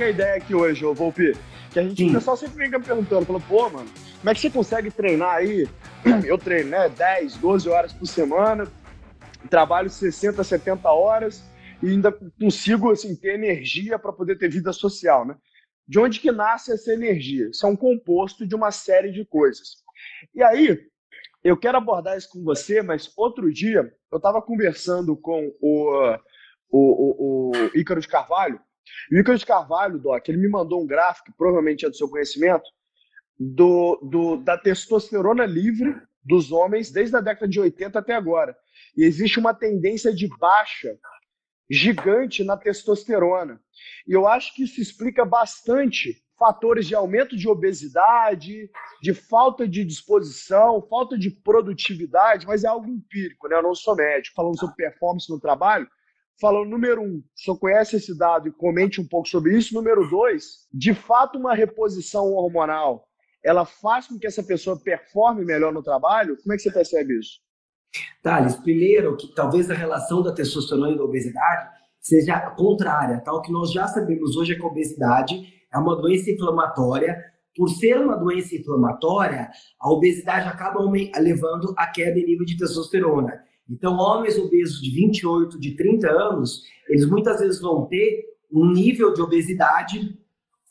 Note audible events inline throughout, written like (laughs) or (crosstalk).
Que é a ideia aqui hoje, ô Volpi? Que a gente, o pessoal sempre fica me perguntando, falou, pô, mano, como é que você consegue treinar aí? (clears throat) Eu treino, né, 10, 12 horas por semana, trabalho 60, 70 horas e ainda consigo, assim, ter energia para poder ter vida social, né? De onde que nasce essa energia? Isso é um composto de uma série de coisas. E aí, eu quero abordar isso com você, mas outro dia eu estava conversando com o, o, o, o Ícaro de Carvalho, e o Icaro Carvalho, Doc, ele me mandou um gráfico, provavelmente é do seu conhecimento, do, do, da testosterona livre dos homens desde a década de 80 até agora. E existe uma tendência de baixa gigante na testosterona. E eu acho que isso explica bastante fatores de aumento de obesidade, de falta de disposição, falta de produtividade, mas é algo empírico, né? Eu não sou médico. Falando sobre performance no trabalho, falando, número um, senhor conhece esse dado e comente um pouco sobre isso. Número dois, de fato, uma reposição hormonal, ela faz com que essa pessoa performe melhor no trabalho? Como é que você percebe isso? Thales, primeiro, que talvez a relação da testosterona e da obesidade seja contrária. Tal que nós já sabemos hoje é que a obesidade é uma doença inflamatória. Por ser uma doença inflamatória, a obesidade acaba levando a queda em nível de testosterona. Então, homens obesos de 28, de 30 anos, eles muitas vezes vão ter um nível de obesidade,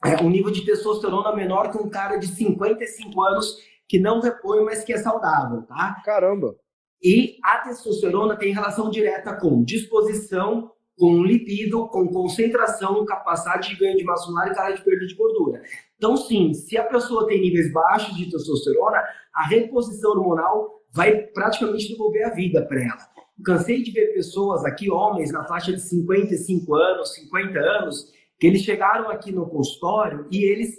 é, um nível de testosterona menor que um cara de 55 anos que não repõe, mas que é saudável, tá? Caramba! E a testosterona tem relação direta com disposição, com libido, com concentração, capacidade de ganho de massa muscular e cara de perda de gordura. Então, sim, se a pessoa tem níveis baixos de testosterona, a reposição hormonal vai praticamente devolver a vida para ela. Cansei de ver pessoas aqui, homens na faixa de 55 anos, 50 anos, que eles chegaram aqui no consultório e eles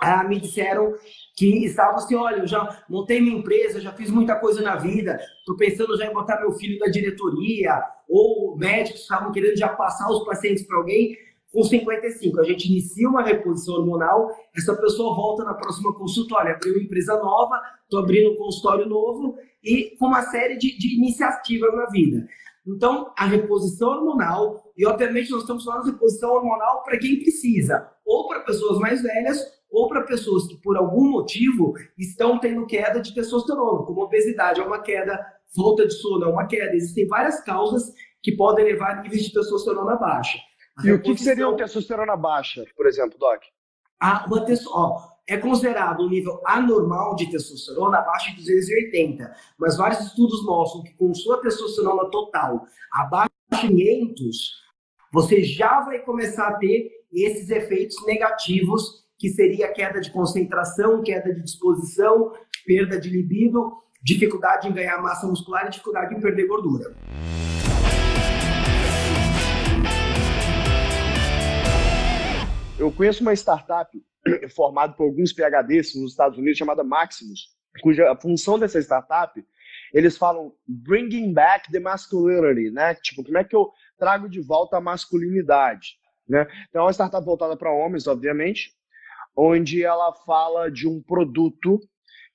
ah, me disseram que estavam assim, olha, eu já montei minha empresa, já fiz muita coisa na vida, estou pensando já em botar meu filho na diretoria, ou médicos estavam querendo já passar os pacientes para alguém, com 55, a gente inicia uma reposição hormonal, essa pessoa volta na próxima consulta, olha, uma empresa nova, estou abrindo um consultório novo e com uma série de, de iniciativas na vida. Então, a reposição hormonal, e obviamente nós estamos falando de reposição hormonal para quem precisa, ou para pessoas mais velhas, ou para pessoas que por algum motivo estão tendo queda de testosterona, como obesidade é uma queda, falta de sono é uma queda. Existem várias causas que podem levar a níveis de testosterona baixa. E o que, que seria uma testosterona baixa, por exemplo, Doc? A, uma testo, ó, é considerado um nível anormal de testosterona abaixo de 280, mas vários estudos mostram que com sua testosterona total abaixo de 500, você já vai começar a ter esses efeitos negativos que seria queda de concentração, queda de disposição, perda de libido, dificuldade em ganhar massa muscular e dificuldade em perder gordura. Eu conheço uma startup (clears throat) formada por alguns PhDs nos Estados Unidos chamada Maximus, cuja função dessa startup eles falam bringing back the masculinity, né? Tipo, como é que eu trago de volta a masculinidade, né? Então, é uma startup voltada para homens, obviamente, onde ela fala de um produto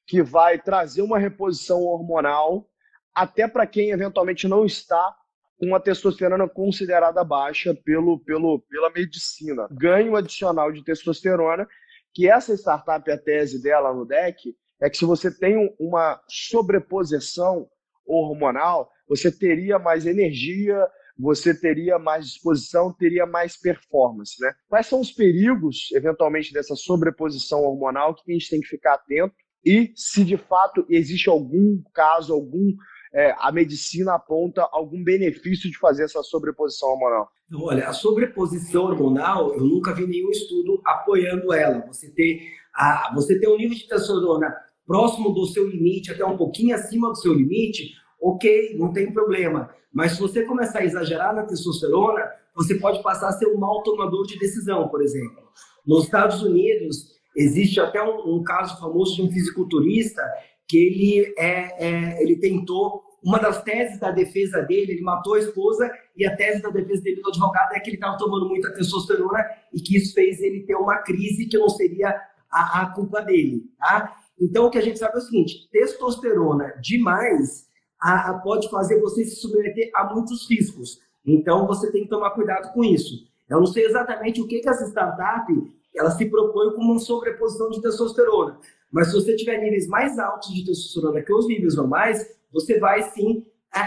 que vai trazer uma reposição hormonal até para quem eventualmente não está uma testosterona considerada baixa pelo, pelo, pela medicina. Ganho adicional de testosterona, que essa startup, a tese dela no deck, é que se você tem uma sobreposição hormonal, você teria mais energia, você teria mais disposição, teria mais performance, né? Quais são os perigos, eventualmente, dessa sobreposição hormonal que a gente tem que ficar atento e se de fato existe algum caso, algum é, a medicina aponta algum benefício de fazer essa sobreposição hormonal? Então, olha, a sobreposição hormonal, eu nunca vi nenhum estudo apoiando ela. Você ter, a, você ter um nível de testosterona próximo do seu limite, até um pouquinho acima do seu limite, ok, não tem problema. Mas se você começar a exagerar na testosterona, você pode passar a ser um mau tomador de decisão, por exemplo. Nos Estados Unidos, existe até um, um caso famoso de um fisiculturista que ele, é, é, ele tentou, uma das teses da defesa dele, ele matou a esposa, e a tese da defesa dele do advogado é que ele estava tomando muita testosterona e que isso fez ele ter uma crise que não seria a, a culpa dele, tá? Então, o que a gente sabe é o seguinte: testosterona demais a, a pode fazer você se submeter a muitos riscos. Então, você tem que tomar cuidado com isso. Eu não sei exatamente o que, que essa startup ela se propõe como uma sobreposição de testosterona. Mas se você tiver níveis mais altos de testosterona que os níveis normais, você vai sim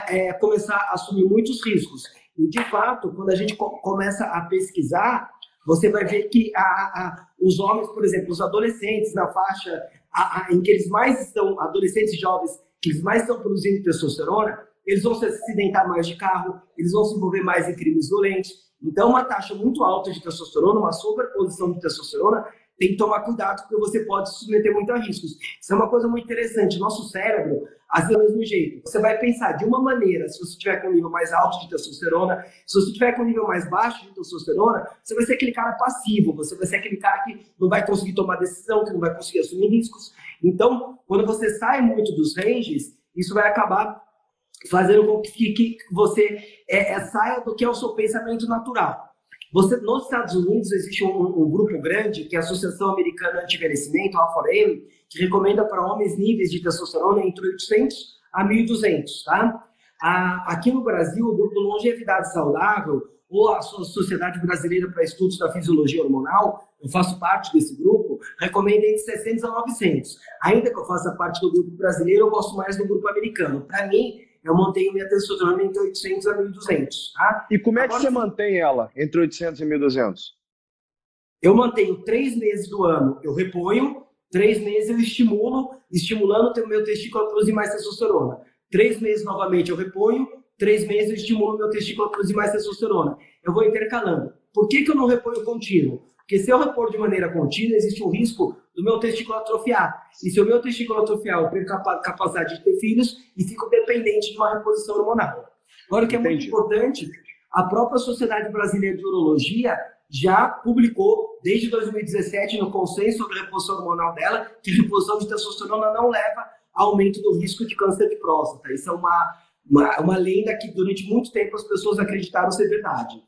é, começar a assumir muitos riscos. E, de fato, quando a gente co começa a pesquisar, você vai ver que a, a, os homens, por exemplo, os adolescentes na faixa a, em que eles mais estão, adolescentes jovens, que eles mais estão produzindo testosterona, eles vão se acidentar mais de carro, eles vão se envolver mais em crimes violentos. Então, uma taxa muito alta de testosterona, uma sobreposição de testosterona, tem que tomar cuidado, porque você pode se submeter muito a riscos. Isso é uma coisa muito interessante. Nosso cérebro, vezes, é do mesmo jeito. Você vai pensar de uma maneira, se você tiver com um nível mais alto de testosterona, se você tiver com um nível mais baixo de testosterona, você vai ser aquele cara passivo, você vai ser aquele cara que não vai conseguir tomar decisão, que não vai conseguir assumir riscos. Então, quando você sai muito dos ranges, isso vai acabar fazendo com que, que você é, é, saia do que é o seu pensamento natural. Você, nos Estados Unidos existe um, um, grupo grande, que é a Associação Americana Anti-Envelhecimento, a 4M, que recomenda para homens níveis de testosterona entre 800 a 1.200, tá? A, aqui no Brasil, o grupo Longevidade Saudável, ou a Sociedade Brasileira para Estudos da Fisiologia Hormonal, eu faço parte desse grupo, recomenda entre 600 a 900. Ainda que eu faça parte do grupo brasileiro, eu gosto mais do grupo americano. Para mim, eu mantenho minha testosterona entre 800 a 1.200, tá? E como é que Agora, você mantém ela entre 800 e 1.200? Eu mantenho três meses do ano, eu reponho, três meses eu estimulo, estimulando o meu testículo a produzir mais testosterona. Três meses novamente eu reponho, três meses eu estimulo meu testículo a produzir mais testosterona. Eu vou intercalando. Por que, que eu não reponho contínuo? Porque se eu repor de maneira contínua, existe um risco do meu testículo atrofiar. E se o meu testículo atrofiar, eu perco a capacidade de ter filhos e fico dependente de uma reposição hormonal. Agora, o que é Entendi. muito importante, a própria Sociedade Brasileira de Urologia já publicou, desde 2017, no consenso sobre a reposição hormonal dela, que reposição de testosterona não leva a aumento do risco de câncer de próstata. Isso é uma, uma, uma lenda que durante muito tempo as pessoas acreditaram ser verdade.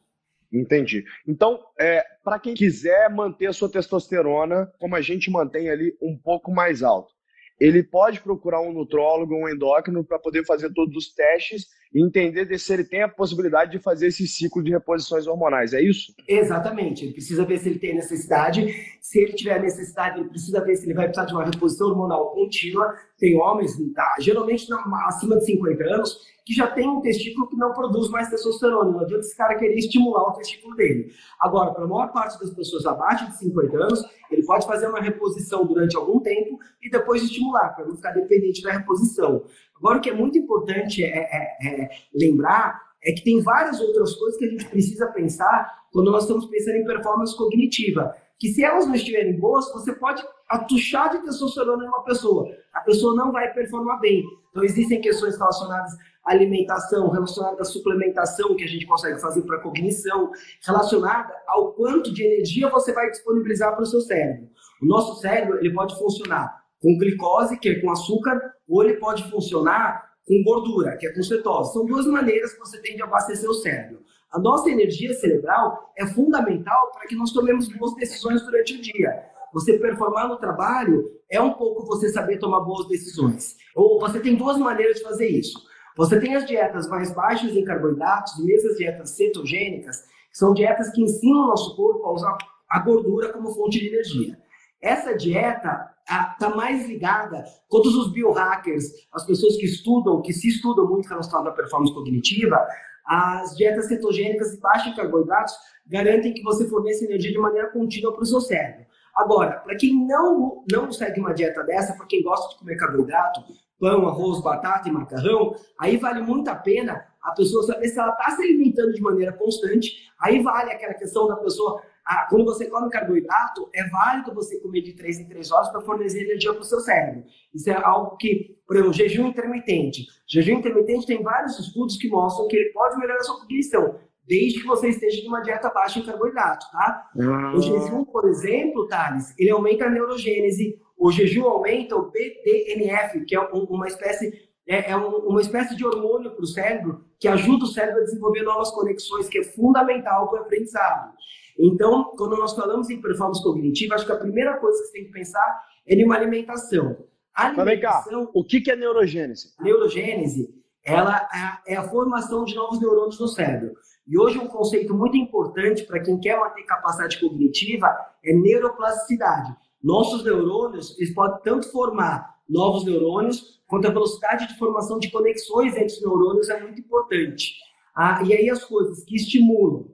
Entendi. Então, é, para quem quiser manter a sua testosterona, como a gente mantém ali, um pouco mais alto, ele pode procurar um nutrólogo, um endócrino, para poder fazer todos os testes e entender se ele tem a possibilidade de fazer esse ciclo de reposições hormonais. É isso? Exatamente. Ele precisa ver se ele tem necessidade. Se ele tiver necessidade, ele precisa ver se ele vai precisar de uma reposição hormonal contínua. Tem homens, tá, geralmente acima de 50 anos, que já tem um testículo que não produz mais testosterona. Não adianta esse cara querer estimular o testículo dele. Agora, para a maior parte das pessoas abaixo de 50 anos, ele pode fazer uma reposição durante algum tempo e depois estimular, para não ficar dependente da reposição. Agora, o que é muito importante é, é, é lembrar é que tem várias outras coisas que a gente precisa pensar quando nós estamos pensando em performance cognitiva, que se elas não estiverem boas, você pode atuchar de testosterona em uma pessoa. A pessoa não vai performar bem. Então, existem questões relacionadas à alimentação, relacionadas à suplementação que a gente consegue fazer para cognição, relacionada ao quanto de energia você vai disponibilizar para o seu cérebro. O nosso cérebro ele pode funcionar com glicose, que é com açúcar, ou ele pode funcionar com gordura, que é com cetose. São duas maneiras que você tem de abastecer o cérebro. A nossa energia cerebral é fundamental para que nós tomemos boas decisões durante o dia. Você performar no trabalho é um pouco você saber tomar boas decisões. Ou você tem duas maneiras de fazer isso. Você tem as dietas mais baixas em carboidratos, mesmo as dietas cetogênicas, que são dietas que ensinam o nosso corpo a usar a gordura como fonte de energia. Essa dieta está mais ligada, todos os biohackers, as pessoas que estudam, que se estudam muito relacionado à performance cognitiva, as dietas cetogênicas e baixas em carboidratos garantem que você forneça energia de maneira contínua para o seu cérebro. Agora, para quem não, não segue uma dieta dessa, para quem gosta de comer carboidrato, pão, arroz, batata e macarrão, aí vale muito a pena a pessoa saber se ela está se alimentando de maneira constante. Aí vale aquela questão da pessoa ah, quando você come carboidrato, é válido você comer de 3 em 3 horas para fornecer energia para o seu cérebro. Isso é algo que, por exemplo, jejum intermitente. Jejum intermitente tem vários estudos que mostram que ele pode melhorar a sua cognição, desde que você esteja numa dieta baixa em carboidrato, tá? Ah. O jejum, por exemplo, Thales, ele aumenta a neurogênese, o jejum aumenta o BDNF, que é uma espécie é, é uma espécie de hormônio para o cérebro que ajuda o cérebro a desenvolver novas conexões, que é fundamental para o aprendizado. Então, quando nós falamos em performance cognitiva, acho que a primeira coisa que você tem que pensar é em uma alimentação. A alimentação. o que é neurogênese? Neurogênese, ela é a formação de novos neurônios no cérebro. E hoje um conceito muito importante para quem quer manter capacidade cognitiva é neuroplasticidade. Nossos neurônios, eles podem tanto formar novos neurônios, quanto a velocidade de formação de conexões entre os neurônios é muito importante. Ah, e aí as coisas que estimulam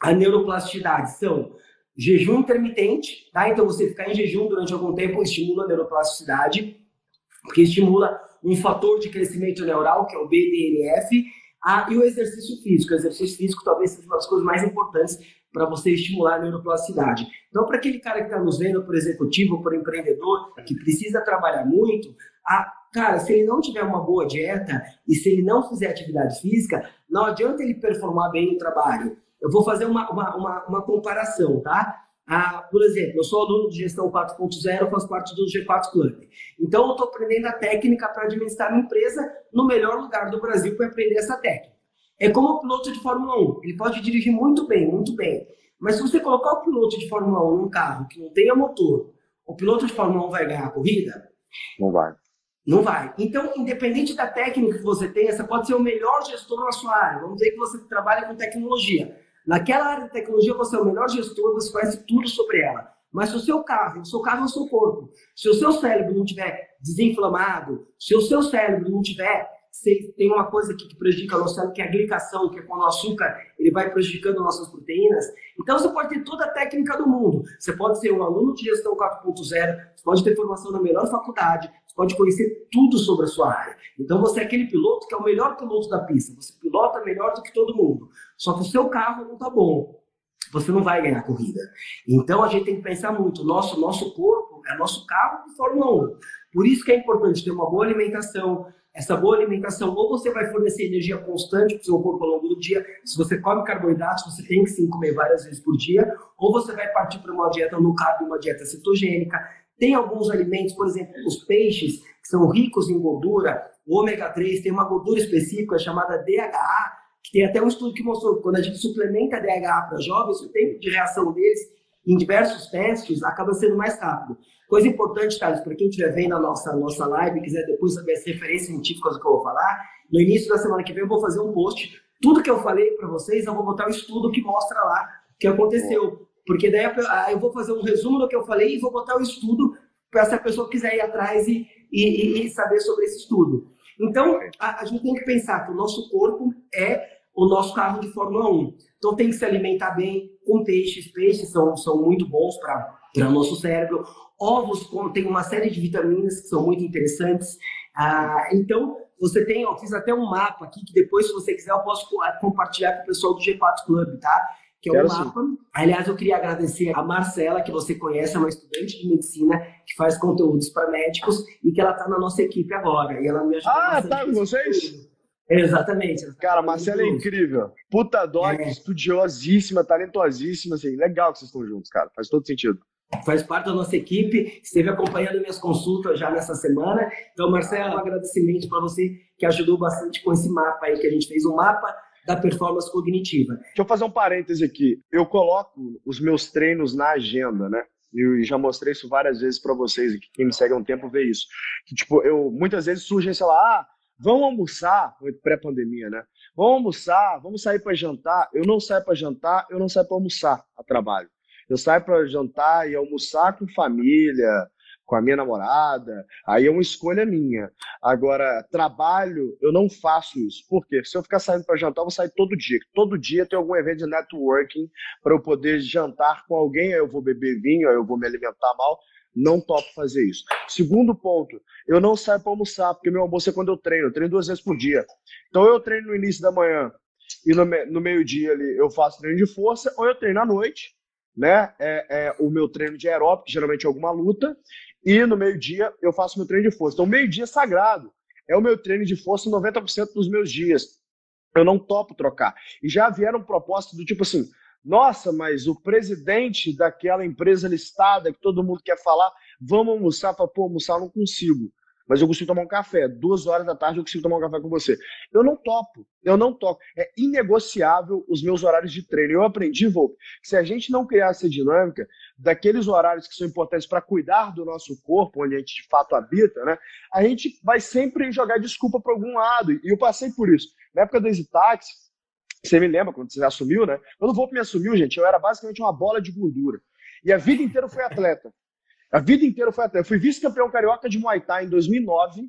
a neuroplasticidade são jejum intermitente, tá? Então você ficar em jejum durante algum tempo estimula a neuroplasticidade, porque estimula um fator de crescimento neural, que é o BDNF, ah, e o exercício físico. O exercício físico talvez seja uma das coisas mais importantes para você estimular a neuroplasticidade. Então, para aquele cara que está nos vendo, por executivo, por empreendedor, que precisa trabalhar muito, a, cara, se ele não tiver uma boa dieta e se ele não fizer atividade física, não adianta ele performar bem no trabalho. Eu vou fazer uma, uma, uma, uma comparação, tá? Ah, por exemplo, eu sou aluno de gestão 4.0, faço parte do G4 Club. Então, eu estou aprendendo a técnica para administrar uma empresa no melhor lugar do Brasil para aprender essa técnica. É como o piloto de Fórmula 1. Ele pode dirigir muito bem, muito bem. Mas se você colocar o piloto de Fórmula 1 num carro que não tenha motor, o piloto de Fórmula 1 vai ganhar a corrida? Não vai. Não vai. Então, independente da técnica que você tenha, você pode ser o melhor gestor na sua área. Vamos dizer que você trabalha com tecnologia. Naquela área de tecnologia, você é o melhor gestor, você conhece tudo sobre ela. Mas se o seu carro, o seu carro é o seu corpo, se o seu cérebro não estiver desinflamado, se o seu cérebro não tiver tem uma coisa aqui que prejudica o nosso cérebro, que é a glicação, que é quando o açúcar ele vai prejudicando nossas proteínas. Então, você pode ter toda a técnica do mundo. Você pode ser um aluno de gestão 4.0, você pode ter formação na melhor faculdade, pode conhecer tudo sobre a sua área. Então, você é aquele piloto que é o melhor piloto da pista. Você pilota melhor do que todo mundo. Só que o seu carro não está bom. Você não vai ganhar a corrida. Então, a gente tem que pensar muito. Nosso, nosso corpo é nosso carro de Fórmula 1. Por isso que é importante ter uma boa alimentação, essa boa alimentação, ou você vai fornecer energia constante para o seu corpo ao longo do dia, se você come carboidratos, você tem que sim comer várias vezes por dia, ou você vai partir para uma dieta no carbo, uma dieta cetogênica. Tem alguns alimentos, por exemplo, os peixes, que são ricos em gordura, o ômega 3 tem uma gordura específica chamada DHA, que tem até um estudo que mostrou que quando a gente suplementa DHA para jovens, o tempo de reação deles em diversos testes acaba sendo mais rápido. Coisa importante, Thales, para quem estiver vendo a nossa, nossa live e quiser depois saber as referências científicas que eu vou falar, no início da semana que vem eu vou fazer um post. Tudo que eu falei para vocês, eu vou botar o um estudo que mostra lá o que aconteceu. Porque daí eu vou fazer um resumo do que eu falei e vou botar o estudo para se a pessoa quiser ir atrás e, e, e saber sobre esse estudo. Então, a, a, gente tem que pensar que o nosso corpo é o nosso carro de Fórmula 1. Então, tem que se alimentar bem com peixes. Peixes são, são muito bons para o nosso cérebro. Ovos contêm uma série de vitaminas que são muito interessantes. Ah, então, você tem, eu fiz até um mapa aqui, que depois, se você quiser, eu posso compartilhar com o pessoal do G4 Club, tá? Que é um Quero mapa. Sim. Aliás, eu queria agradecer a Marcela, que você conhece, é uma estudante de medicina que faz conteúdos para médicos e que ela está na nossa equipe agora. E ela me ajuda Ah, tá com vocês? Exatamente. Cara, Marcela é incrível. Puta doc, é. estudiosíssima, talentosíssima, assim. Legal que vocês estão juntos, cara. Faz todo sentido. Faz parte da nossa equipe, esteve acompanhando minhas consultas já nessa semana. Então, Marcela, um agradecimento para você que ajudou bastante com esse mapa aí que a gente fez, um mapa da performance cognitiva. Deixa eu fazer um parêntese aqui. Eu coloco os meus treinos na agenda, né? E já mostrei isso várias vezes para vocês, e quem me segue há um tempo vê isso. Que, tipo, eu muitas vezes surge, sei lá, ah, vamos almoçar, pré-pandemia, né? Vamos almoçar, vamos sair para jantar. Eu não saio para jantar, eu não saio para almoçar a trabalho. Eu saio para jantar e almoçar com família, com a minha namorada, aí é uma escolha minha. Agora, trabalho, eu não faço isso. Por quê? Se eu ficar saindo para jantar, eu vou sair todo dia. Todo dia tem algum evento de networking para eu poder jantar com alguém, aí eu vou beber vinho, aí eu vou me alimentar mal. Não topo fazer isso. Segundo ponto, eu não saio para almoçar, porque meu almoço é quando eu treino. Eu treino duas vezes por dia. Então eu treino no início da manhã e no, no meio-dia ali eu faço treino de força, ou eu treino à noite, né? É, é, o meu treino de aeróbico, geralmente é alguma luta, e no meio-dia eu faço meu treino de força. Então, meio-dia é sagrado. É o meu treino de força 90% dos meus dias. Eu não topo trocar. E já vieram propostas do tipo assim: nossa, mas o presidente daquela empresa listada que todo mundo quer falar, vamos almoçar? Para pô, almoçar não consigo mas eu consigo tomar um café. Duas horas da tarde eu consigo tomar um café com você. Eu não topo, eu não topo. É inegociável os meus horários de treino. Eu aprendi, Volpe, que se a gente não criar essa dinâmica daqueles horários que são importantes para cuidar do nosso corpo, onde a gente de fato habita, né, a gente vai sempre jogar desculpa para algum lado. E eu passei por isso. Na época do Exitax, você me lembra quando você assumiu, né? Quando o Volpe me assumiu, gente, eu era basicamente uma bola de gordura. E a vida inteira eu fui atleta. A vida inteira foi atleta. Eu fui vice-campeão carioca de Muay Thai em 2009,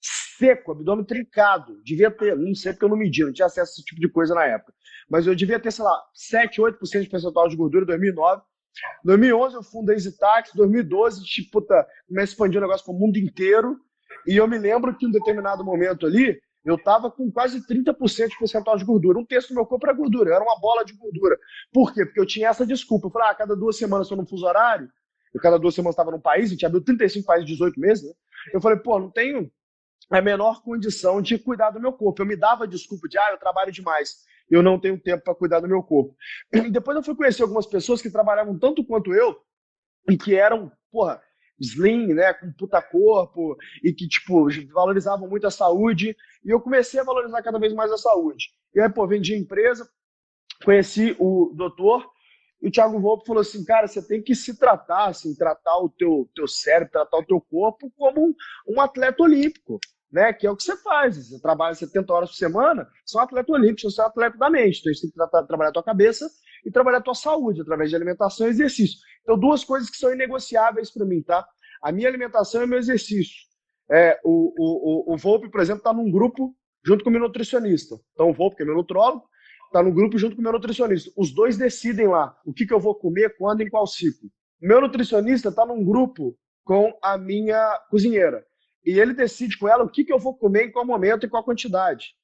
seco, abdômen trincado. Devia ter, não sei porque eu não medi, não tinha acesso a esse tipo de coisa na época. Mas eu devia ter, sei lá, 7, 8% de percentual de gordura em 2009. 2011 eu fundei Zitax, 2012, tipo, puta, comecei a o negócio para o mundo inteiro. E eu me lembro que em um determinado momento ali, eu tava com quase 30% de percentual de gordura. Um terço do meu corpo era gordura, era uma bola de gordura. Por quê? Porque eu tinha essa desculpa. Eu falei, ah, cada duas semanas eu não fuso horário, eu cada duas semanas estava num país, a gente abriu 35 países em 18 meses, né? Eu falei, pô, não tenho a menor condição de cuidar do meu corpo. Eu me dava desculpa de, ah, eu trabalho demais, eu não tenho tempo para cuidar do meu corpo. E (clears throat) depois eu fui conhecer algumas pessoas que trabalhavam tanto quanto eu e que eram, porra, slim, né, com puta corpo e que, tipo, valorizavam muito a saúde. E eu comecei a valorizar cada vez mais a saúde. E aí, pô, vendi empresa, conheci o doutor e o Thiago Volpe falou assim, cara, você tem que se tratar, assim, tratar o teu, teu cérebro, tratar o teu corpo como um, um atleta olímpico, né? Que é o que você faz. Você trabalha 70 horas por semana, você é um atleta olímpico, você é um atleta da mente. Então, você tem que tratar, trabalhar a tua cabeça e trabalhar a tua saúde através de alimentação e exercício. Então, duas coisas que são inegociáveis para mim, tá? A minha alimentação e meu exercício. É, o, o, o, o Volpe, por exemplo, está num grupo junto com o meu nutricionista. Então, o Volpe, que é meu nutrólogo, está no grupo junto com o meu nutricionista. Os dois decidem lá o que, que eu vou comer, quando, em qual ciclo. Meu nutricionista está num grupo com a minha cozinheira. E ele decide com ela o que, que eu vou comer, em qual momento e qual quantidade.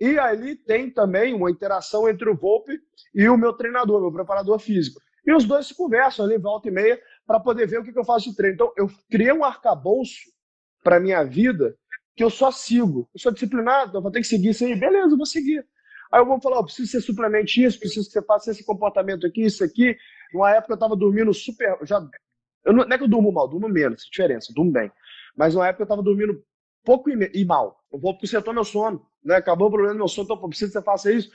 E ali tem também uma interação entre o Volpe e o meu treinador, meu preparador físico. E os dois se conversam ali, volta e meia, para poder ver o que, que eu faço de treino. Então, eu criei um arcabouço para minha vida que eu só sigo. Eu sou disciplinado, eu vou ter que seguir isso aí. Beleza, eu vou seguir. Aí eu vou falar, oh, preciso ser suplemente isso, preciso que você faça esse comportamento aqui, isso aqui. Numa época eu estava dormindo super. Já, eu não, não, é que eu durmo mal, durmo menos, diferença, durmo bem. Mas numa época eu estava dormindo pouco e, e, mal. Eu vou porque setou meu sono, né? Acabou o problema do meu sono, então preciso que você faça isso.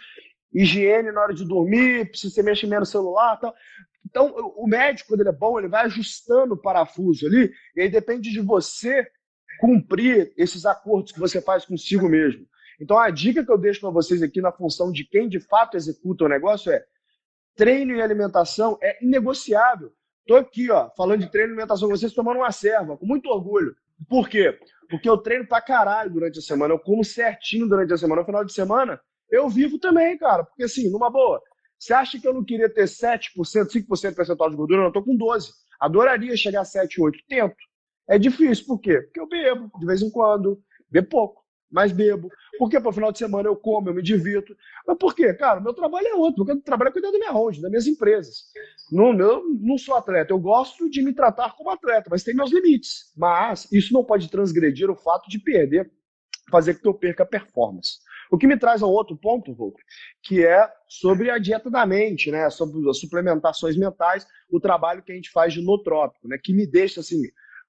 Higiene na hora de dormir, precisa que você mexa menos no celular tal. Então, o médico, quando ele é bom, ele vai ajustando o parafuso ali, e aí depende de você cumprir esses acordos que você faz consigo mesmo. Então, a dica que eu deixo para vocês aqui na função de quem de fato executa o negócio é treino e alimentação é inegociável. Estou aqui, ó, falando de treino e alimentação vocês, tomando uma serva, com muito orgulho. Por quê? Porque eu treino pra caralho durante a semana, eu como certinho durante a semana. No final de semana, eu vivo também, cara. Porque assim, numa boa, você acha que eu não queria ter 7%, 5% de percentual de gordura? Eu não tô com 12%. Adoraria chegar a 7, 8%. Tento. É difícil, por quê? Porque eu bebo de vez em quando, bebo pouco mas bebo. Porque para o final de semana eu como, eu me divirto. Mas por quê? Cara, meu trabalho é outro. Meu trabalho é cuidar da minha holding, das minhas empresas. Não, eu não sou atleta. Eu gosto de me tratar como atleta, mas tem meus limites. Mas isso não pode transgredir o fato de perder, fazer que eu perca a performance. O que me traz a outro ponto, Volker, que é sobre a dieta da mente, né? Sobre as suplementações mentais, o trabalho que a gente faz de notrópico, né? Que me deixa assim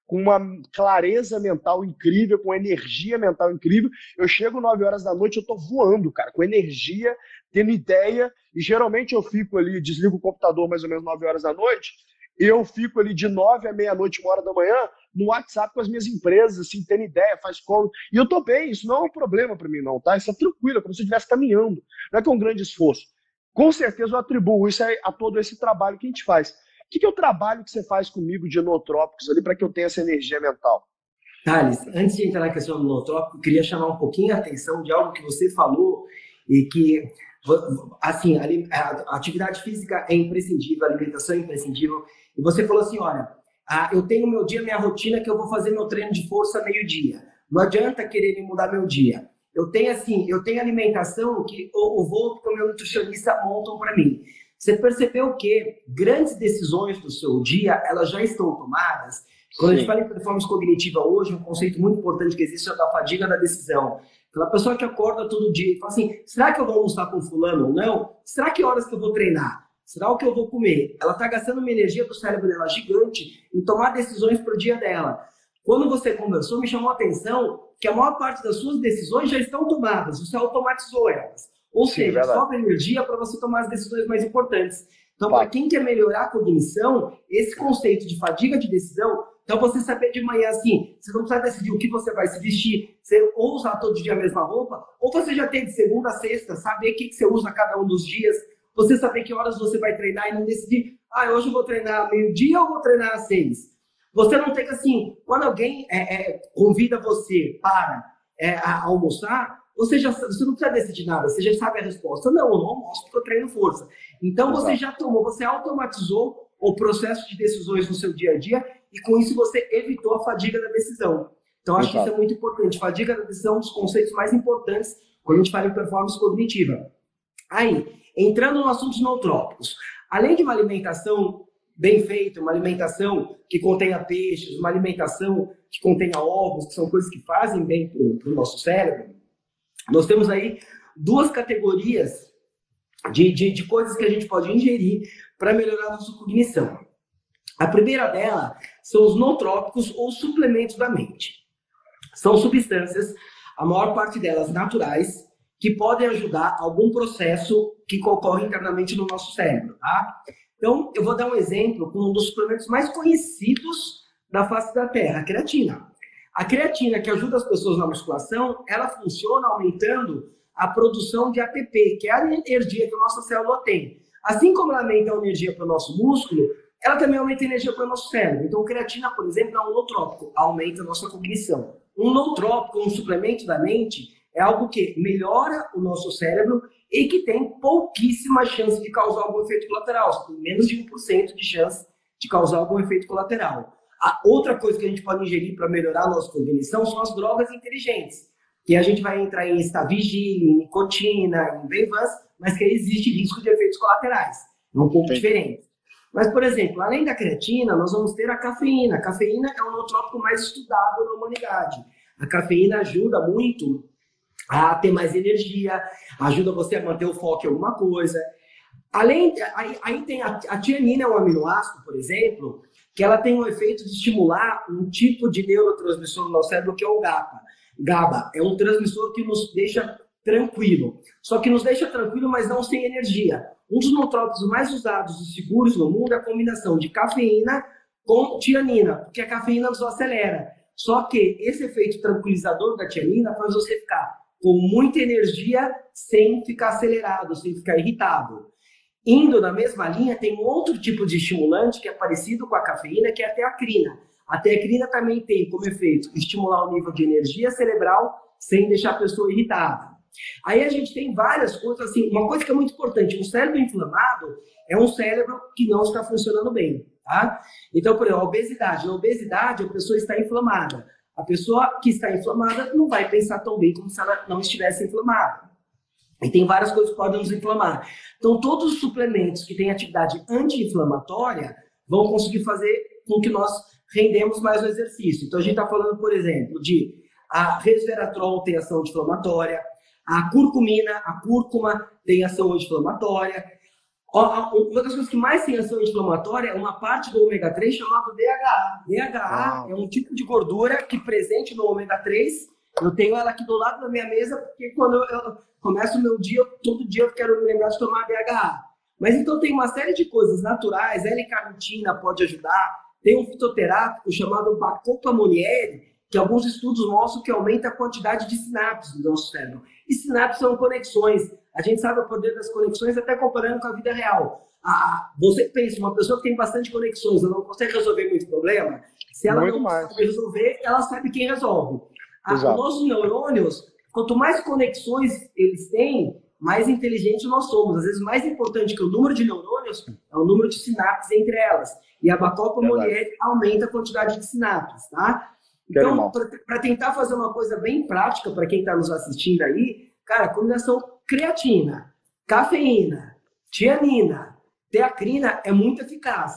com uma clareza mental incrível, com energia mental incrível. Eu chego 9 horas da noite, eu tô voando, cara, com energia, tendo ideia, e geralmente eu fico ali, desligo o computador mais ou menos 9 horas da noite, eu fico ali de 9 à meia-noite, uma hora da manhã, no WhatsApp com as minhas empresas, assim, tendo ideia, faz como. E eu tô bem, isso não é um problema para mim, não, tá? Isso é tranquilo, é como se eu estivesse caminhando. Não é que é um grande esforço. Com certeza eu atribuo isso a todo esse trabalho que a gente faz. O que, que é o trabalho que você faz comigo de nootrópicos ali para que eu tenha essa energia mental? Thales, antes de entrar na questão do nootrópico, eu queria chamar um pouquinho a atenção de algo que você falou e que, assim, a atividade física é imprescindível, a alimentação é imprescindível. E você falou assim, olha, eu tenho meu dia, minha rotina, que eu vou fazer meu treino de força meio-dia. Não adianta querer mudar meu dia. Eu tenho assim, eu tenho alimentação que o vou que o meu nutricionista montam para mim. Você percebeu que grandes decisões do seu dia, elas já estão tomadas? Quando Sim. a gente fala em performance cognitiva hoje, um conceito muito importante que existe é a fadiga da decisão. Aquela pessoa que acorda todo dia e fala assim, será que eu vou almoçar com fulano ou não? Será que horas que eu vou treinar? Será o que eu vou comer? Ela está gastando uma energia do cérebro dela gigante em tomar decisões para o dia dela. Quando você conversou, me chamou a atenção que a maior parte das suas decisões já estão tomadas, você automatizou elas. Ou Sim, seja, verdade. sobra energia para você tomar as decisões mais importantes. Então, para quem quer melhorar a cognição, esse conceito de fadiga de decisão, então você saber de manhã assim, você não precisa decidir o que você vai se vestir, você ou usar todo dia a mesma roupa, ou você já tem de segunda a sexta, saber o que, que você usa cada um dos dias, você saber que horas você vai treinar e não decidir, ah, hoje eu vou treinar meio-dia ou vou treinar às seis. Você não tem que, assim, quando alguém é, é, convida você para é, almoçar, você, já, você não precisa decidir nada, você já sabe a resposta. Não, eu não almoço porque eu treino força. Então você já tomou, você automatizou o processo de decisões no seu dia a dia e com isso você evitou a fadiga da decisão. Então acho Exato. que isso é muito importante. Fadiga da decisão é um dos conceitos mais importantes quando a gente fala em performance cognitiva. Aí, Entrando no assunto nootrópicos, além de uma alimentação bem feita, uma alimentação que contenha peixes, uma alimentação que contenha ovos, que são coisas que fazem bem para o nosso cérebro, nós temos aí duas categorias de, de, de coisas que a gente pode ingerir para melhorar a nossa cognição. A primeira dela são os nootrópicos ou suplementos da mente. São substâncias, a maior parte delas naturais, que podem ajudar algum processo que ocorre internamente no nosso cérebro, tá? Então, eu vou dar um exemplo com um dos suplementos mais conhecidos da face da Terra, a creatina. A creatina, que ajuda as pessoas na musculação, ela funciona aumentando a produção de ATP, que é a energia que a nossa célula tem. Assim como ela aumenta a energia para o nosso músculo, ela também aumenta a energia para o nosso cérebro. Então, a creatina, por exemplo, é um nootrópico, aumenta a nossa cognição. Um nootrópico, um suplemento da mente, é algo que melhora o nosso cérebro e que tem pouquíssima chance de causar algum efeito colateral, menos de 1% de chance de causar algum efeito colateral. A outra coisa que a gente pode ingerir para melhorar a nossa cognição são as drogas inteligentes, que a gente vai entrar em estavigil, em nicotina, em Bevans, mas que existe risco de efeitos colaterais, é um pouco Sim. diferente. Mas, por exemplo, além da creatina, nós vamos ter a cafeína. A cafeína é o nootrópico mais estudado na humanidade. A cafeína ajuda muito a ter mais energia, ajuda você a manter o foco em alguma coisa. Além, aí, aí tem a, a tianina, é um aminoácido, por exemplo, que ela tem o efeito de estimular um tipo de neurotransmissor no nosso cérebro que é o GABA. GABA é um transmissor que nos deixa tranquilo. Só que nos deixa tranquilo, mas não sem energia. Um dos nootrópicos mais usados e seguros no mundo é a combinação de cafeína com tianina, porque a cafeína nos acelera. Só que esse efeito tranquilizador da tianina faz você ficar com muita energia sem ficar acelerado, sem ficar irritado. Indo na mesma linha, tem outro tipo de estimulante que é parecido com a cafeína, que é a teacrina. A teacrina também tem como efeito estimular o nível de energia cerebral sem deixar a pessoa irritada. Aí a gente tem várias coisas assim. Uma coisa que é muito importante: um cérebro inflamado é um cérebro que não está funcionando bem. Tá? Então, por exemplo, a obesidade. Na obesidade, a pessoa está inflamada. A pessoa que está inflamada não vai pensar tão bem como se ela não estivesse inflamada. E tem várias coisas que podem nos inflamar. Então, todos os suplementos que têm atividade anti-inflamatória vão conseguir fazer com que nós rendemos mais o exercício. Então, a gente está falando, por exemplo, de a resveratrol tem ação anti-inflamatória, a curcumina, a cúrcuma tem ação anti-inflamatória. Uma das coisas que mais tem ação anti-inflamatória é uma parte do ômega 3 chamado DHA. DHA é um tipo de gordura que presente no ômega 3. Eu tenho ela aqui do lado da minha mesa, porque quando eu, eu começo o meu dia, todo dia eu quero me lembrar de tomar DHA. Mas então tem uma série de coisas naturais, L-carnitina pode ajudar, tem um fitoterápico chamado Bacopa monieri, que alguns estudos mostram que aumenta a quantidade de sinapses do nosso cérebro. E sinapses são conexões. A gente sabe o poder das conexões até comparando com a vida real. Ah, você pensa, uma pessoa que tem bastante conexões, ela não consegue resolver muito problema, se ela muito não mais. consegue resolver, ela sabe quem resolve. Os nossos neurônios, quanto mais conexões eles têm, mais inteligentes nós somos. Às vezes, mais importante que o número de neurônios é o número de sinapses entre elas. E a Bacopa Molière aumenta a quantidade de sinapses, tá? Então, para tentar fazer uma coisa bem prática para quem está nos assistindo aí, cara, combinação creatina, cafeína, tianina, teacrina é muito eficaz.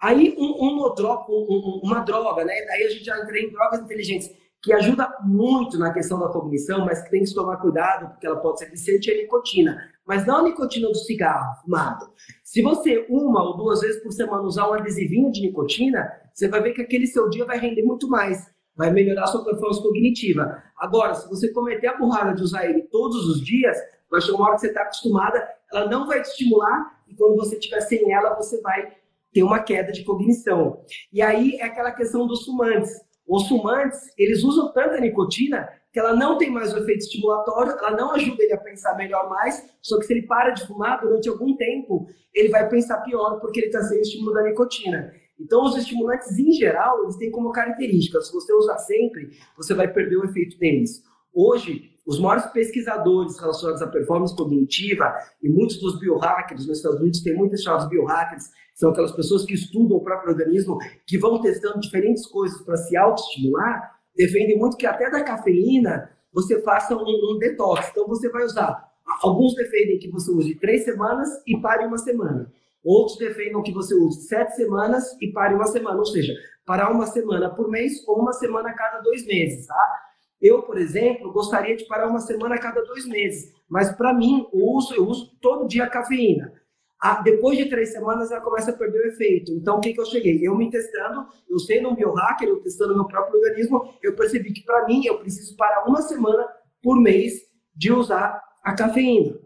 Aí um, um, um, uma droga, né? Daí a gente já entra em drogas inteligentes, que ajuda muito na questão da cognição, mas que tem que tomar cuidado, porque ela pode ser viciante, é a nicotina. Mas não a nicotina do cigarro fumado. Se você uma ou duas vezes por semana usar um adesivinho de nicotina, você vai ver que aquele seu dia vai render muito mais vai melhorar a sua performance cognitiva. Agora, se você cometer a burrada de usar ele todos os dias, vai chegar uma hora que você está acostumada, ela não vai te estimular e quando você estiver sem ela, você vai ter uma queda de cognição. E aí é aquela questão dos fumantes. Os fumantes, eles usam tanta nicotina que ela não tem mais o efeito estimulatório, ela não ajuda ele a pensar melhor mais, só que se ele para de fumar durante algum tempo, ele vai pensar pior porque ele está sem o estímulo da nicotina. Então, os estimulantes, em geral, eles têm como característica, se você usar sempre, você vai perder o efeito deles. Hoje, os maiores pesquisadores relacionados à performance cognitiva e muitos dos biohackers nos Estados Unidos, tem muitos chamados biohackers, são aquelas pessoas que estudam o próprio organismo, que vão testando diferentes coisas para se autoestimular, defendem muito que até da cafeína você faça um, um detox. Então, você vai usar. Alguns defendem que você use três semanas e pare uma semana. Outros defendem que você use sete semanas e pare uma semana, ou seja, parar uma semana por mês ou uma semana a cada dois meses, tá? Eu, por exemplo, gostaria de parar uma semana a cada dois meses, mas para mim, eu uso, eu uso todo dia cafeína. Ah, depois de três semanas, ela começa a perder o efeito. Então, o que, que eu cheguei? Eu me testando, eu sendo um biohacker, eu testando meu próprio organismo, eu percebi que para mim, eu preciso parar uma semana por mês de usar a cafeína.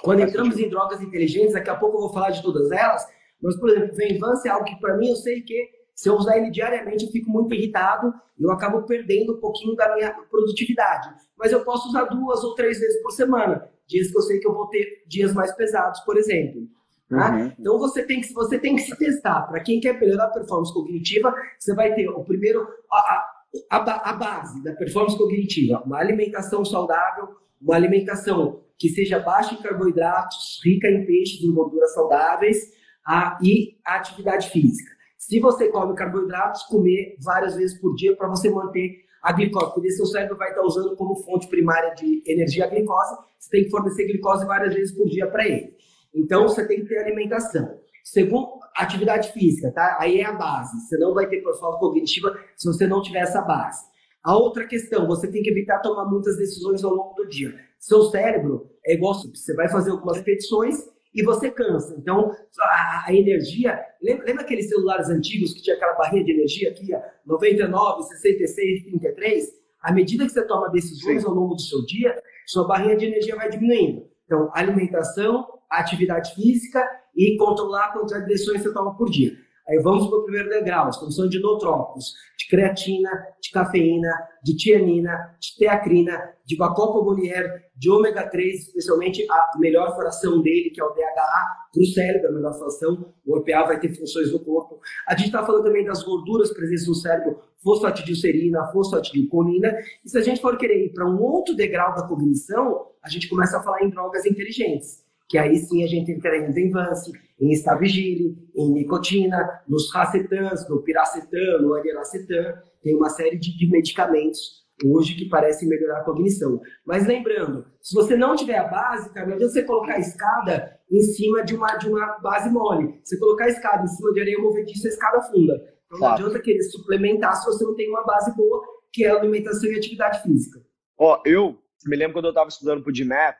Quando entramos em drogas inteligentes, daqui a pouco eu vou falar de todas elas, mas, por exemplo, o Venvance é algo que para mim eu sei que se eu usar ele diariamente eu fico muito irritado e eu acabo perdendo um pouquinho da minha produtividade. Mas eu posso usar duas ou três vezes por semana, dias que eu sei que eu vou ter dias mais pesados, por exemplo. Tá? Uhum. Então você tem que você tem que se testar. Para quem quer melhorar a performance cognitiva, você vai ter o primeiro a, a, a base da performance cognitiva, uma alimentação saudável, uma alimentação que seja baixa em carboidratos, rica em peixes e gorduras saudáveis a, e a atividade física. Se você come carboidratos, comer várias vezes por dia para você manter a glicose, porque seu cérebro vai estar usando como fonte primária de energia a glicose, você tem que fornecer glicose várias vezes por dia para ele. Então, você tem que ter alimentação. Segundo, atividade física, tá? Aí é a base. Você não vai ter performance cognitiva se você não tiver essa base. A outra questão, você tem que evitar tomar muitas decisões ao longo do dia. Seu cérebro é igual, você vai fazer algumas repetições e você cansa. Então, a, energia. Lembra, lembra, aqueles celulares antigos que tinha aquela barrinha de energia aqui, 99, 66, 33? À medida que você toma decisões Sim. ao longo do seu dia, sua barrinha de energia vai diminuindo. Então, alimentação, atividade física e controlar quantidade de decisões que você toma por dia. Aí vamos para o primeiro degrau, estamos falando de nootrópicos, de creatina, de cafeína, de tianina, de teacrina, de bacopobonier, de ômega 3, especialmente a melhor fração dele, que é o DHA, para o cérebro, a melhor fração, o EPA vai ter funções no corpo. A gente está falando também das gorduras presentes no cérebro, fosfatidilcerina, fosfatidilcolina, e se a gente for querer ir para um outro degrau da cognição, a gente começa a falar em drogas inteligentes, que aí sim a gente entra em Venvance, em Stavigile, em nicotina, nos racetans, no piracetam, no aniracetam, tem uma série de, de medicamentos hoje que parecem melhorar a cognição. Mas lembrando, se você não tiver a básica, não adianta você colocar a escada em cima de uma, de uma base mole. Você colocar a escada em cima de areia movediça, a escada funda. Então claro. não adianta querer suplementar se você não tem uma base boa, que é a alimentação e atividade física. Ó, eu me lembro quando eu estava estudando pro DMAT,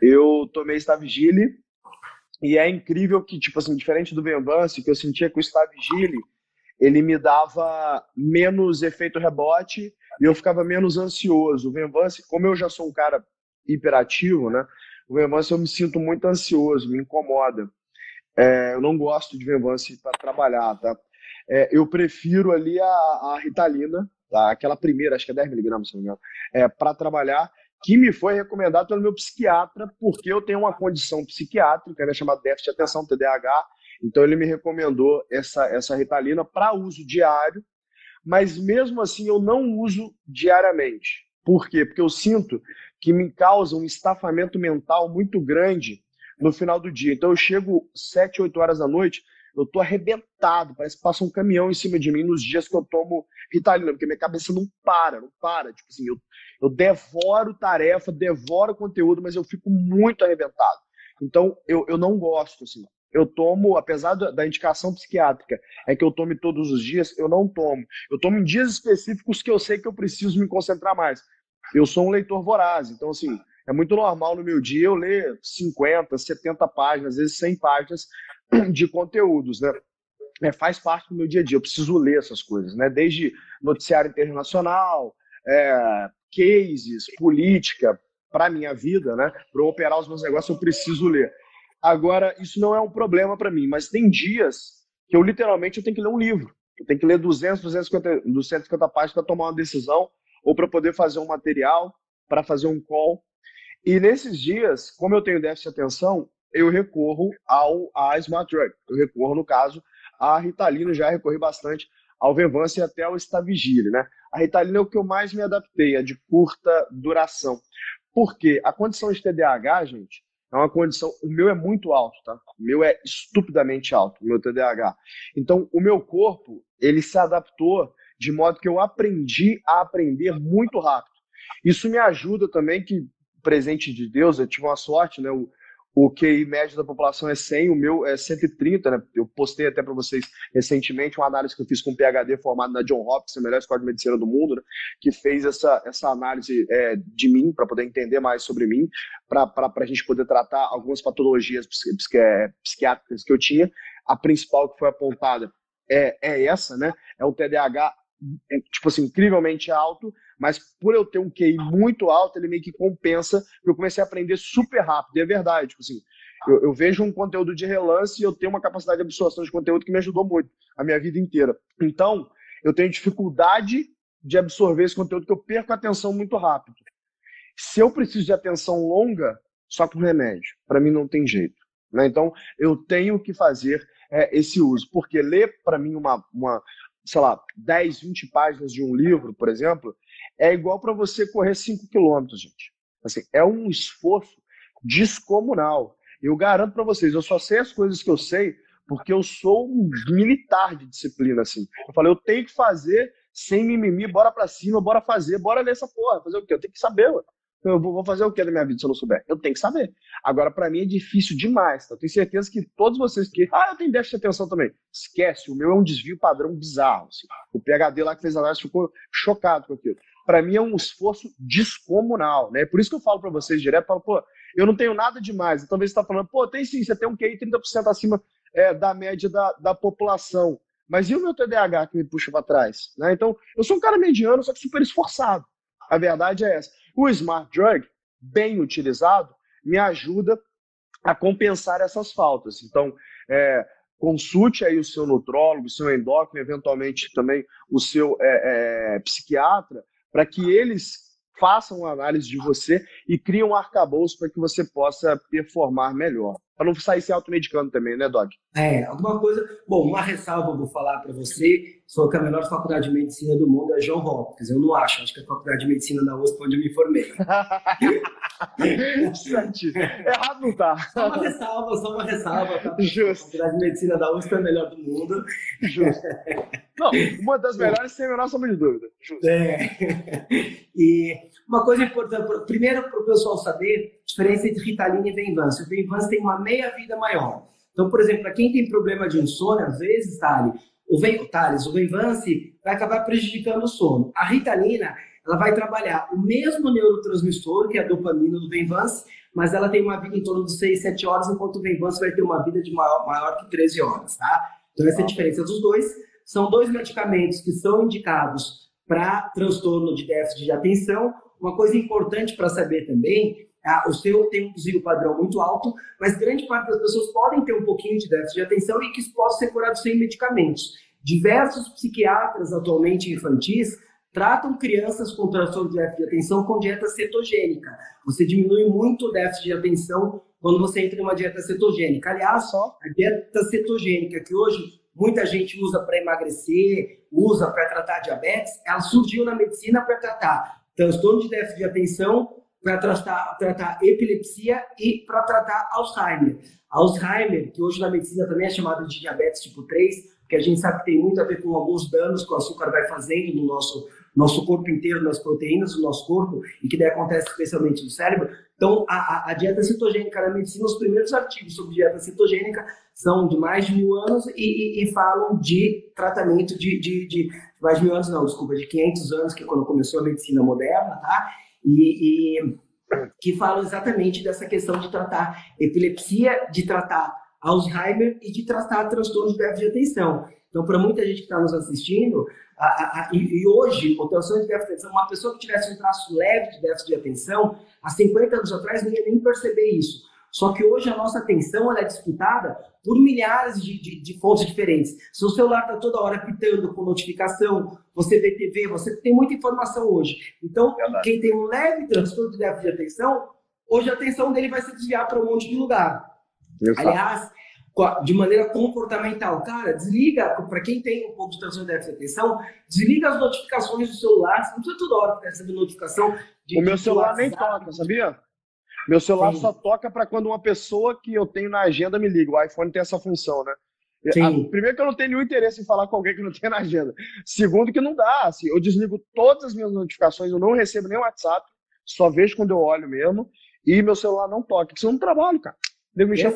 eu tomei Stavigile e é incrível que, tipo assim, diferente do Venvance, que eu sentia que o Stavigile, ele me dava menos efeito rebote e eu ficava menos ansioso. O Venvance, como eu já sou um cara hiperativo, né? O Venvance eu me sinto muito ansioso, me incomoda. É, eu não gosto de Venvance para trabalhar, tá? É, eu prefiro ali a, a Ritalina, tá? aquela primeira, acho que é 10 miligramas, se não me engano, é, para trabalhar, que me foi recomendado pelo meu psiquiatra, porque eu tenho uma condição psiquiátrica, né, chamada déficit de atenção, TDAH, então ele me recomendou essa, essa Ritalina para uso diário, mas mesmo assim eu não uso diariamente. Por quê? Porque eu sinto que me causa um estafamento mental muito grande no final do dia. Então eu chego 7, 8 horas da noite, eu tô arrebentado, parece que passa um caminhão em cima de mim nos dias que eu tomo Ritalina, porque minha cabeça não para, não para. Tipo assim, eu, eu devoro tarefa, devoro conteúdo, mas eu fico muito arrebentado. Então, eu, eu não gosto, assim. Eu tomo, apesar da indicação psiquiátrica, é que eu tome todos os dias, eu não tomo. Eu tomo em dias específicos que eu sei que eu preciso me concentrar mais. Eu sou um leitor voraz, então, assim, é muito normal no meu dia eu ler 50, 70 páginas, às vezes 100 páginas (clears throat) de conteúdos, né? É, faz parte do meu dia a dia, eu preciso ler essas coisas, né? Desde noticiário internacional, é, cases, política, para minha vida, né? Para operar os meus negócios, eu preciso ler. Agora, isso não é um problema para mim, mas tem dias que eu literalmente eu tenho que ler um livro. Eu tenho que ler 200, 250, 250 páginas para tomar uma decisão ou para poder fazer um material, para fazer um call. E nesses dias, como eu tenho déficit de atenção, eu recorro ao a Smart Drug. Eu recorro, no caso, a Ritalina, já recorri bastante ao Venvance e até ao Stavigile, né? A Ritalina é o que eu mais me adaptei, é de curta duração. Porque a condição de TDAH, gente, é uma condição. O meu é muito alto, tá? O meu é estupidamente alto, o meu TDAH. Então, o meu corpo, ele se adaptou de modo que eu aprendi a aprender muito rápido. Isso me ajuda também, que presente de Deus, eu tive uma sorte, né? O, o QI médio da população é 100, o meu é 130, né? Eu postei até para vocês recentemente uma análise que eu fiz com um PhD formado na John Hopkins, a melhor escola de medicina do mundo, né? que fez essa, essa análise é, de mim, para poder entender mais sobre mim, para a gente poder tratar algumas patologias psiqui é, psiquiátricas que eu tinha. A principal que foi apontada é, é essa, né? É o TDAH, é, tipo assim, incrivelmente alto, mas por eu ter um QI muito alto, ele meio que compensa, eu comecei a aprender super rápido, e é verdade, tipo assim, eu, eu, vejo um conteúdo de relance e eu tenho uma capacidade de absorção de conteúdo que me ajudou muito a minha vida inteira. Então, eu tenho dificuldade de absorver esse conteúdo que eu perco a atenção muito rápido. Se eu preciso de atenção longa, só com remédio, para mim não tem jeito. Né? Então, eu tenho que fazer é, esse uso, porque ler para mim uma, uma, sei lá, 10, 20 páginas de um livro, por exemplo, é igual para você correr 5 quilômetros, gente. Assim, é um esforço descomunal. Eu garanto para vocês, eu só sei as coisas que eu sei porque eu sou um militar de disciplina, assim. Eu falei, eu tenho que fazer sem mimimi, bora para cima, bora fazer, bora ler essa porra. Fazer o quê? Eu tenho que saber. Eu vou fazer o que na minha vida se eu não souber? Eu tenho que saber. Agora, para mim é difícil demais. Tá? Eu tenho certeza que todos vocês que. Ah, eu tenho déficit de atenção também. Esquece, o meu é um desvio padrão bizarro. Assim. O PHD lá que fez análise ficou chocado com aquilo. Para mim é um esforço descomunal. Né? Por isso que eu falo para vocês direto: falo, pô, eu não tenho nada demais. Então, talvez você está falando, pô, tem sim, você tem um QI 30% acima é, da média da, da população. Mas e o meu TDAH que me puxa para trás? Né? Então, eu sou um cara mediano, só que super esforçado. A verdade é essa. O Smart Drug, bem utilizado, me ajuda a compensar essas faltas. Então, é, consulte aí o seu nutrólogo, o seu endócrino, eventualmente também o seu é, é, psiquiatra, para que eles façam uma análise de você e criem um arcabouço para que você possa performar melhor. Para não sair se automedicando também, né, Doc? É, alguma coisa. Bom, uma ressalva eu vou falar para você. Sou que a melhor faculdade de medicina do mundo é John Hopkins. Eu não acho, acho que é a faculdade de medicina da USP onde eu me formei. (laughs) Errado não tá. Só uma ressalva, só uma ressalva. Tá? Justo. A medicina da USP é a melhor do mundo. Justo. Não, uma das melhores sem a menor sombra de dúvida. Justo. É. E uma coisa importante, primeiro para o pessoal saber, a diferença entre Ritalina e Venvance. O Venvance tem uma meia-vida maior. Então, por exemplo, para quem tem problema de insônia, às vezes, Thales, o, Ven, Thales, o Venvance vai acabar prejudicando o sono. A Ritalina, ela vai trabalhar o mesmo neurotransmissor, que é a dopamina do Venvance, mas ela tem uma vida em torno de 6, 7 horas, enquanto o Venvance vai ter uma vida de maior, maior que 13 horas, tá? Então, essa é a diferença dos dois. São dois medicamentos que são indicados para transtorno de déficit de atenção. Uma coisa importante para saber também ah, o seu tem um desvio padrão muito alto, mas grande parte das pessoas podem ter um pouquinho de déficit de atenção e que isso pode ser curado sem medicamentos. Diversos psiquiatras atualmente infantis tratam crianças com transtorno de déficit de atenção com dieta cetogênica. Você diminui muito o déficit de atenção quando você entra em uma dieta cetogênica. Aliás, só a dieta cetogênica que hoje muita gente usa para emagrecer, usa para tratar diabetes, ela surgiu na medicina para tratar transtorno de déficit de atenção para tratar, tratar epilepsia e para tratar Alzheimer. Alzheimer, que hoje na medicina também é chamado de diabetes tipo 3, que a gente sabe que tem muito a ver com alguns danos que o açúcar vai fazendo no nosso, nosso corpo inteiro, nas proteínas do nosso corpo, e que daí acontece especialmente no cérebro. Então, a, a, dieta cetogênica na medicina, os primeiros artigos sobre dieta cetogênica são de mais de mil anos e, e, e falam de tratamento de, de, de, mais de mil anos, não, desculpa, de 500 anos, que é quando começou a medicina moderna, tá? e, e que falam exatamente dessa questão de tratar epilepsia, de tratar Alzheimer e de tratar transtornos de déficit de atenção. Então, para muita gente que está nos assistindo, a, a, e, e, hoje, o transtorno de déficit de atenção, uma pessoa que tivesse um traço leve de déficit de atenção, há 50 anos atrás não ia nem perceber isso. Só que hoje a nossa atenção é disputada por milhares de, de, de fontes diferentes. Seu celular está toda hora pitando com notificação, você vê TV, você tem muita informação hoje. Então, quem tem um leve transtorno de déficit de atenção, hoje a atenção dele vai se desviar para um monte de lugar. Exato. Aliás, de maneira comportamental, cara, desliga, para quem tem um pouco de transtorno de déficit de atenção, desliga as notificações do celular, você não precisa toda hora ficar recebendo notificação. De, o meu celular nem toca, sabia? Meu celular Sim. só toca para quando uma pessoa que eu tenho na agenda me liga. O iPhone tem essa função, né? A, primeiro que eu não tenho nenhum interesse em falar com alguém que não tem na agenda. Segundo que não dá. Assim, eu desligo todas as minhas notificações, eu não recebo nem WhatsApp, só vejo quando eu olho mesmo. E meu celular não toca, senão eu não trabalho, cara. Devo mexer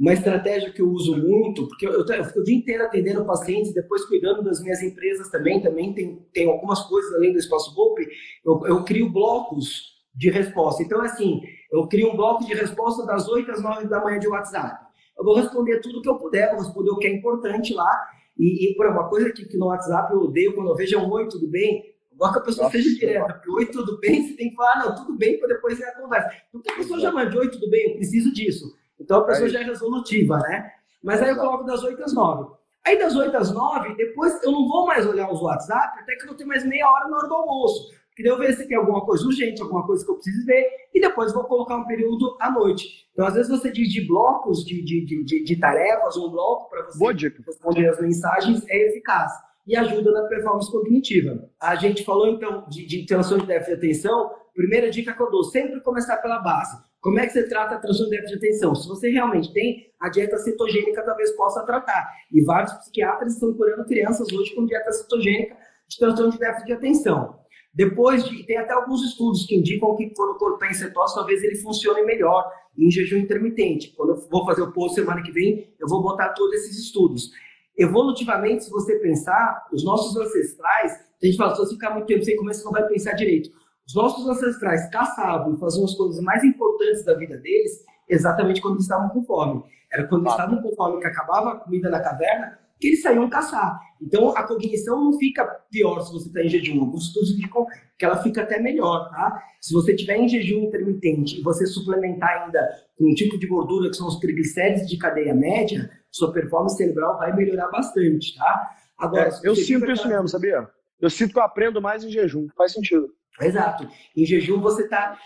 Uma estratégia que eu uso muito, porque eu, eu, eu fico o dia inteiro atendendo pacientes, depois cuidando das minhas empresas também, também tem, tem algumas coisas além do Espaço Golpe, eu, eu crio blocos de resposta. Então, assim, eu crio um bloco de resposta das 8 às 9 da manhã de WhatsApp. Eu vou responder tudo que eu puder, vou responder o que é importante lá. E, e por uma coisa que, que, no WhatsApp eu odeio quando eu vejo é um oi, tudo bem? Agora que a pessoa Nossa, seja direta, porque oi, tudo bem, você tem que falar, não, tudo bem, para depois ir a conversa. Porque a pessoa já manda oi, tudo bem, eu preciso disso. Então a pessoa é já é resolutiva, né? Mas aí eu coloco das 8 às 9. Aí das 8 às 9, depois eu não vou mais olhar os WhatsApp, até que eu tenho mais meia hora na hora do almoço. Queria eu ver se tem alguma coisa urgente, alguma coisa que eu preciso ver, e depois vou colocar um período à noite. Então, às vezes, você dividir blocos de, de, de, de tarefas, um bloco para você responder as mensagens, é eficaz e ajuda na performance cognitiva. A gente falou, então, de, de transtorno de déficit de atenção. Primeira dica que eu dou, sempre começar pela base. Como é que você trata transtorno de déficit de atenção? Se você realmente tem, a dieta cetogênica talvez possa tratar. E vários psiquiatras estão curando crianças hoje com dieta cetogênica de transtorno de déficit de atenção. Depois de, tem até alguns estudos que indicam que quando o corpo está em cetose, talvez ele funcione melhor em jejum intermitente. Quando eu vou fazer o post semana que vem, eu vou botar todos esses estudos. Evolutivamente, se você pensar, os nossos ancestrais, a gente fala, se você ficar muito tempo sem comer, você não vai pensar direito. Os nossos ancestrais caçavam e faziam as coisas mais importantes da vida deles exatamente quando eles estavam com fome. Era quando eles estavam com fome que acabava a comida na caverna, que eles saíam caçar. Então, a cognição não fica pior se você está em jejum. Alguns estudos indicam que ela fica até melhor, tá? Se você estiver em jejum intermitente e você suplementar ainda com um tipo de gordura que são os triglicéridos de cadeia média, sua performance cerebral vai melhorar bastante, tá? Agora, é, eu sinto isso mesmo, sabia? Eu sinto que eu aprendo mais em jejum. Faz sentido. Exato. Em jejum você está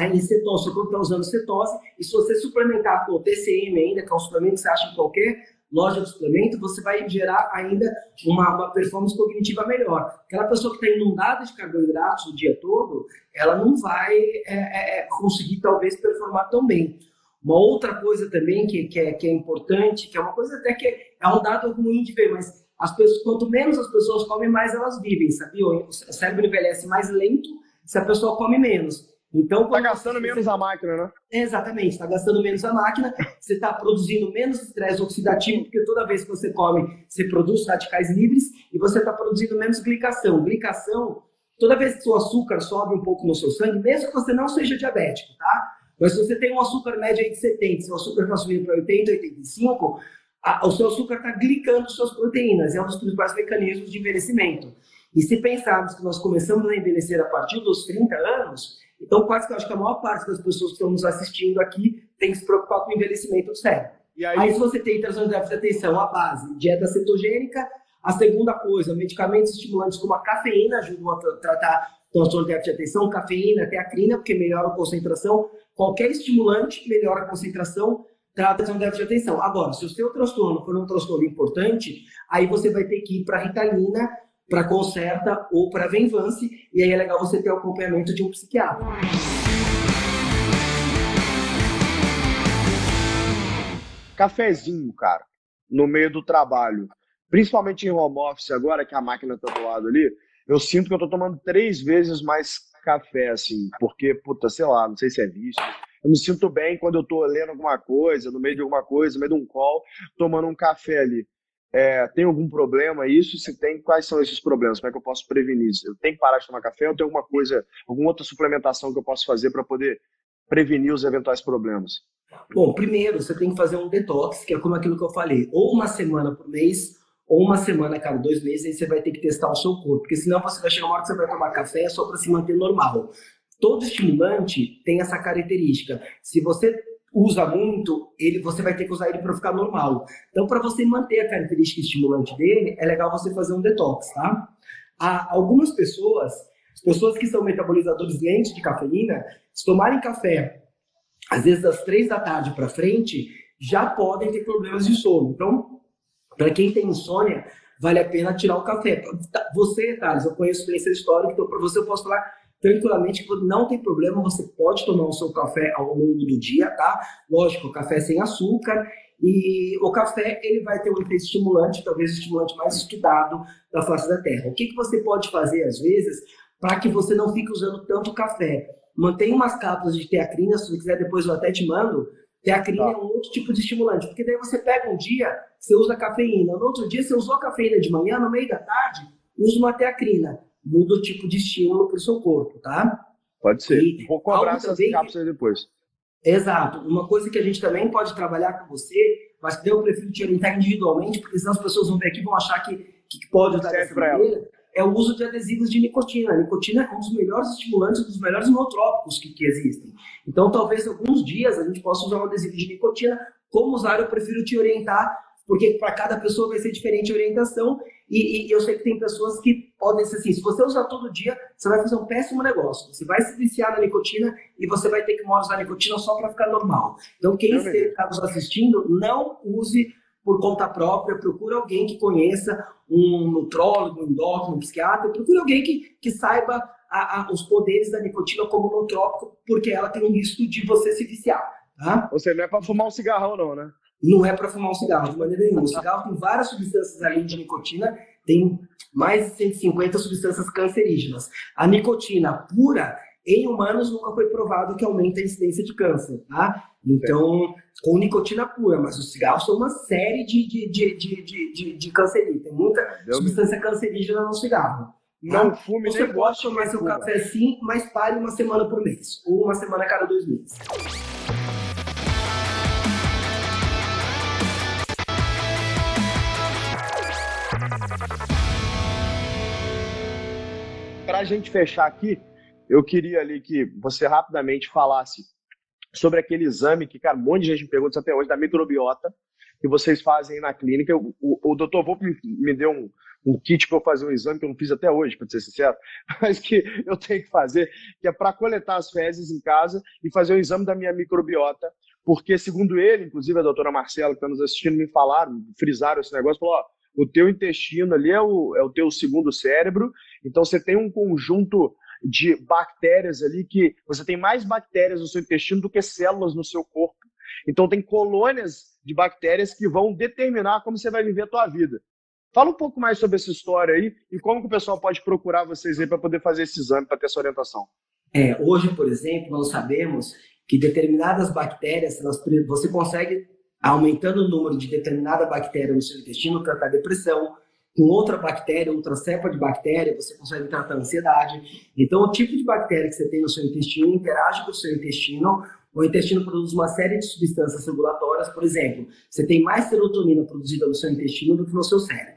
em cetose, seu corpo está usando cetose, e se você suplementar com o TCM ainda, que é um suplemento que você acha em qualquer loja de suplemento, você vai gerar ainda uma, uma performance cognitiva melhor. Aquela pessoa que está inundada de carboidratos o dia todo, ela não vai é, é, é, conseguir, talvez, performar tão bem. Uma outra coisa também que, que, é, que é importante, que é uma coisa até que é um dado ruim de ver, mas as pessoas, quanto menos as pessoas comem, mais elas vivem, sabia? O cérebro envelhece mais lento se a pessoa come menos. Então, está gastando menos você... a máquina, né? Exatamente, está gastando menos a máquina, você está produzindo menos estresse oxidativo, porque toda vez que você come, você produz radicais livres e você está produzindo menos glicação. Glicação, toda vez que o açúcar sobe um pouco no seu sangue, mesmo que você não seja diabético, tá? Mas se você tem um açúcar médio aí de 70, seu açúcar está subindo para 80, 85, a, o seu açúcar está glicando suas proteínas, é um dos principais mecanismos de envelhecimento. E se pensarmos que nós começamos a envelhecer a partir dos 30 anos, então quase que eu acho que a maior parte das pessoas que estão nos assistindo aqui tem que se preocupar com o envelhecimento do cérebro. E aí... aí se você tem transtorno de déficit de atenção, a base, dieta cetogênica, a segunda coisa, medicamentos estimulantes como a cafeína ajudam a tratar transtorno de déficit de atenção, cafeína, teacrina, porque melhora a concentração. Qualquer estimulante melhora a concentração, trata de um déficit de atenção. Agora, se o seu transtorno for um transtorno importante, aí você vai ter que ir para Ritalina, para Concerta ou para Venvance, e aí é legal você ter o acompanhamento de um psiquiatra. Cafezinho, cara, no meio do trabalho, principalmente em home office agora, que a máquina está do lado ali, eu sinto que eu tô tomando três vezes mais café, assim, porque, puta, sei lá, não sei se é vício. Eu me sinto bem quando eu tô lendo alguma coisa, no meio de alguma coisa, no meio de um call, tomando um café ali. É, tem algum problema isso? Se tem, quais são esses problemas? Como é que eu posso prevenir isso? Eu tenho que parar de tomar café ou tem alguma coisa, alguma outra suplementação que eu posso fazer para poder prevenir os eventuais problemas? Bom, primeiro você tem que fazer um detox, que é como aquilo que eu falei, ou uma semana por mês, ou uma semana a cada dois meses, aí você vai ter que testar o seu corpo, porque senão você vai chegar uma hora que você vai tomar café só para se manter normal. Todo estimulante tem essa característica. Se você usa muito, ele você vai ter que usar ele para ficar normal. Então, para você manter a característica estimulante dele, é legal você fazer um detox, tá? Há algumas pessoas, as pessoas que são metabolizadores lentos de cafeína, se tomarem café, às vezes das três da tarde para frente, já podem ter problemas de sono. Então, para quem tem insônia, vale a pena tirar o café. Tá, você, Thales, eu conheço experiência histórica, então para você eu posso falar tranquilamente não tem problema, você pode tomar o seu café ao longo do dia, tá? Lógico, café sem açúcar e o café ele vai ter um efeito estimulante, talvez o estimulante mais estudado da face da Terra. O que, que você pode fazer às vezes para que você não fique usando tanto café? Mantenha umas cápsulas de teacrina, se você quiser depois eu até te mando, Teacrina tá. é um outro tipo de estimulante, porque daí você pega um dia, você usa cafeína, no outro dia você usou cafeína de manhã, no meio da tarde, usa uma teacrina. Muda o tipo de estímulo para o seu corpo, tá? Pode ser. E Vou cobrar essas cápsulas depois. Exato. Uma coisa que a gente também pode trabalhar com você, mas que eu prefiro te orientar individualmente, porque senão as pessoas vão ver aqui e vão achar que, que pode usar dessa maneira é o uso de adesivos de nicotina. A nicotina é um dos melhores estimulantes, um dos melhores nootrópicos que, que existem. Então, talvez alguns dias a gente possa usar um adesivo de nicotina. Como usar, eu prefiro te orientar, porque para cada pessoa vai ser diferente a orientação. E, e, eu sei que tem pessoas que podem ser assim: se você usar todo dia, você vai fazer um péssimo negócio. Você vai se viciar na nicotina e você vai ter que usar nicotina só para ficar normal. Então, quem está nos assistindo, não use por conta própria, procura alguém que conheça, um nutrólogo, um endócrino, um psiquiatra, procura alguém que, que saiba a, a, os poderes da nicotina como nootrópico, porque ela tem um risco de você se viciar. Tá? Ou seja, não é para fumar um cigarrão, não, né? Não é para fumar um cigarro, de maneira nenhuma. O cigarro tem várias substâncias além de nicotina, tem mais de 150 substâncias cancerígenas. A nicotina pura, em humanos, nunca foi provado que aumenta a incidência de câncer, tá? Então, com nicotina pura, mas os cigarros são uma série de, de, de, de, de, de, de cancerígenos. Tem muita substância cancerígena no cigarro. Não tá? fume Você pode tomar seu café sim, mas pare uma semana por mês. Ou uma semana a cada dois meses. Para a gente fechar aqui, eu queria ali que você rapidamente falasse sobre aquele exame que, cara, um monte de gente me pergunta até hoje, da microbiota, que vocês fazem na clínica. O, o, o doutor Volpe me, me deu um, um kit para eu fazer um exame que eu não fiz até hoje, para ser sincero, (laughs) mas que eu tenho que fazer, que é para coletar as fezes em casa e fazer o exame da minha microbiota porque, segundo ele, inclusive a doutora Marcela, que está nos assistindo, me falaram, frisaram esse negócio, falou, ó, o teu intestino ali é o, é o teu segundo cérebro, então você tem um conjunto de bactérias ali que você tem mais bactérias no seu intestino do que células no seu corpo. Então tem colônias de bactérias que vão determinar como você vai viver a tua vida. Fala um pouco mais sobre essa história aí e como que o pessoal pode procurar vocês aí para poder fazer esse exame, para ter essa orientação. É, hoje, por exemplo, nós sabemos que determinadas bactérias, elas, você consegue, aumentando o número de determinada bactéria no seu intestino, tratar depressão, com outra bactéria, outra cepa de bactéria, você consegue tratar ansiedade. Então, o tipo de bactéria que você tem no seu intestino interage com o seu intestino. O intestino produz uma série de substâncias regulatórias. Por exemplo, você tem mais serotonina produzida no seu intestino do que no seu cérebro.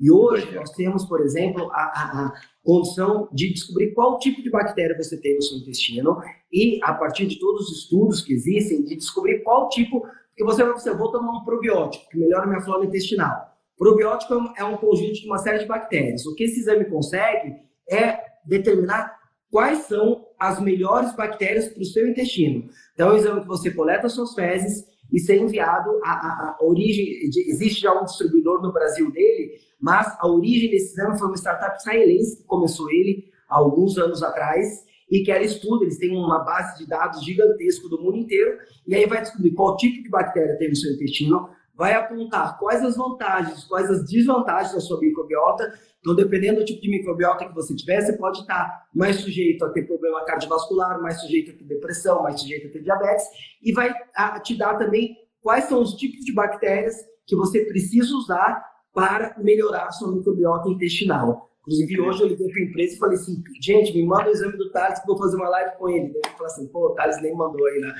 E hoje nós temos, por exemplo, a, a, a condição de descobrir qual tipo de bactéria você tem no seu intestino e, a partir de todos os estudos que existem, de descobrir qual tipo, porque você vai dizer, vou tomar um probiótico, que melhora a minha flora intestinal. Probiótico é um conjunto de uma série de bactérias. O que esse exame consegue é determinar quais são as melhores bactérias para o seu intestino. Então, é um exame que você coleta suas fezes e ser enviado a, a, a origem. De, existe já um distribuidor no Brasil dele, mas a origem desse exame foi uma startup israelense que começou ele há alguns anos atrás e que ela estuda, eles têm uma base de dados gigantesco do mundo inteiro, e aí vai descobrir qual tipo de bactéria tem no seu intestino, vai apontar quais as vantagens, quais as desvantagens da sua microbiota. Então, dependendo do tipo de microbiota que você tiver, você pode estar mais sujeito a ter problema cardiovascular, mais sujeito a ter depressão, mais sujeito a ter diabetes, e vai te dar também quais são os tipos de bactérias que você precisa usar para melhorar sua microbiota intestinal. Inclusive, hoje eu liguei para a empresa e falei assim, gente, me manda o exame do Thales que eu vou fazer uma live com ele. Ele falou assim, pô, o Thales nem mandou aí na...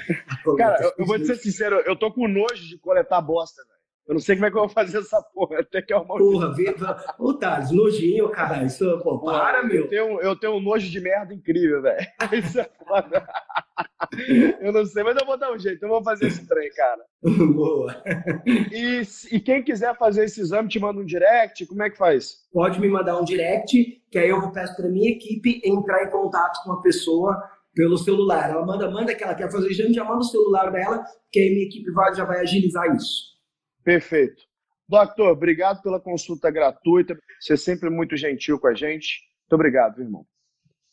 Cara, eu, eu vou te ser sincero, eu tô com nojo de coletar bosta, velho. Eu não sei como é que eu vou fazer essa porra, até que é uma... Porra, vê, ô Thales, nojinho, cara, isso, pô, para, meu. Eu tenho, eu tenho um nojo de merda incrível, velho. (laughs) Isso é foda. Eu não sei, mas eu vou dar um jeito, eu vou fazer esse trem, cara. (laughs) Boa. E, e quem quiser fazer esse exame, te manda um direct, como é que faz? Pode me mandar um direct, que aí eu peço para minha equipe entrar em contato com a pessoa pelo celular. Ela manda, manda que ela quer fazer o exame, já manda o celular dela, que aí minha equipe vai, já vai agilizar isso. Perfeito. Doutor, obrigado pela consulta gratuita. Você é sempre muito gentil com a gente. Muito obrigado, irmão.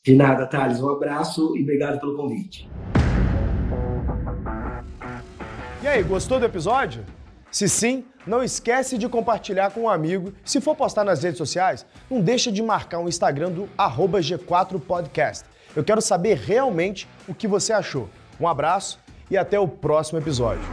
De nada, Thales. Um abraço e obrigado pelo convite. E aí, gostou do episódio? Se sim, não esquece de compartilhar com um amigo. Se for postar nas redes sociais, não deixa de marcar o Instagram do G4podcast. Eu quero saber realmente o que você achou. Um abraço e até o próximo episódio.